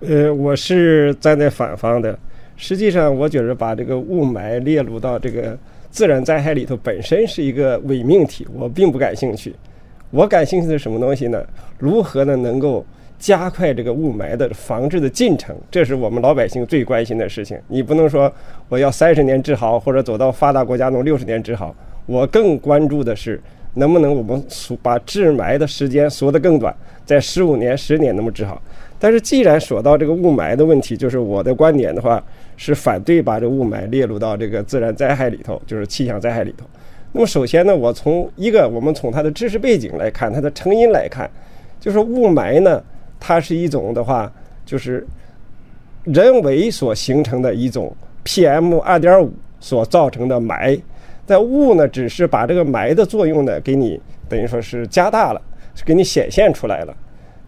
呃，我是站在反方的。实际上，我觉得把这个雾霾列入到这个自然灾害里头，本身是一个伪命题，我并不感兴趣。我感兴趣的是什么东西呢？如何呢能够加快这个雾霾的防治的进程？这是我们老百姓最关心的事情。你不能说我要三十年治好，或者走到发达国家弄六十年治好。我更关注的是，能不能我们把治霾的时间缩得更短，在十五年、十年能不能治好？但是既然说到这个雾霾的问题，就是我的观点的话，是反对把这雾霾列入到这个自然灾害里头，就是气象灾害里头。那么首先呢，我从一个我们从它的知识背景来看，它的成因来看，就是雾霾呢，它是一种的话，就是人为所形成的一种 PM 二点五所造成的霾。在雾呢，只是把这个霾的作用呢，给你等于说是加大了，给你显现出来了。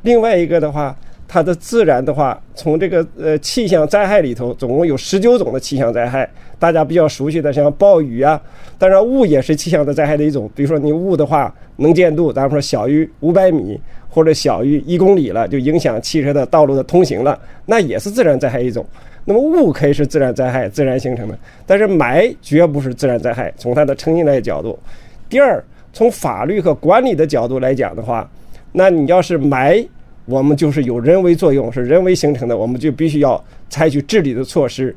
另外一个的话。它的自然的话，从这个呃气象灾害里头，总共有十九种的气象灾害，大家比较熟悉的像暴雨啊，当然雾也是气象的灾害的一种。比如说你雾的话，能见度，咱们说小于五百米或者小于一公里了，就影响汽车的道路的通行了，那也是自然灾害一种。那么雾可以是自然灾害，自然形成的，但是霾绝不是自然灾害。从它的成因来角度，第二，从法律和管理的角度来讲的话，那你要是霾。我们就是有人为作用，是人为形成的，我们就必须要采取治理的措施。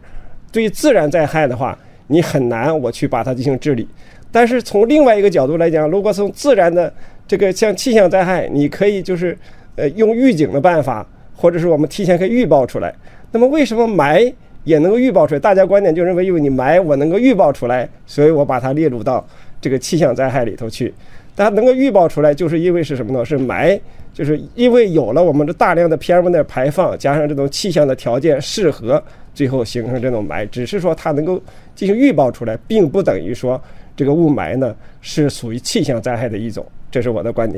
对自然灾害的话，你很难我去把它进行治理。但是从另外一个角度来讲，如果从自然的这个像气象灾害，你可以就是呃用预警的办法，或者是我们提前可以预报出来。那么为什么霾也能够预报出来？大家观点就认为，因为你霾我能够预报出来，所以我把它列入到这个气象灾害里头去。它能够预报出来，就是因为是什么呢？是霾，就是因为有了我们的大量的 PM 的排放，加上这种气象的条件适合，最后形成这种霾。只是说它能够进行预报出来，并不等于说这个雾霾呢是属于气象灾害的一种。这是我的观点。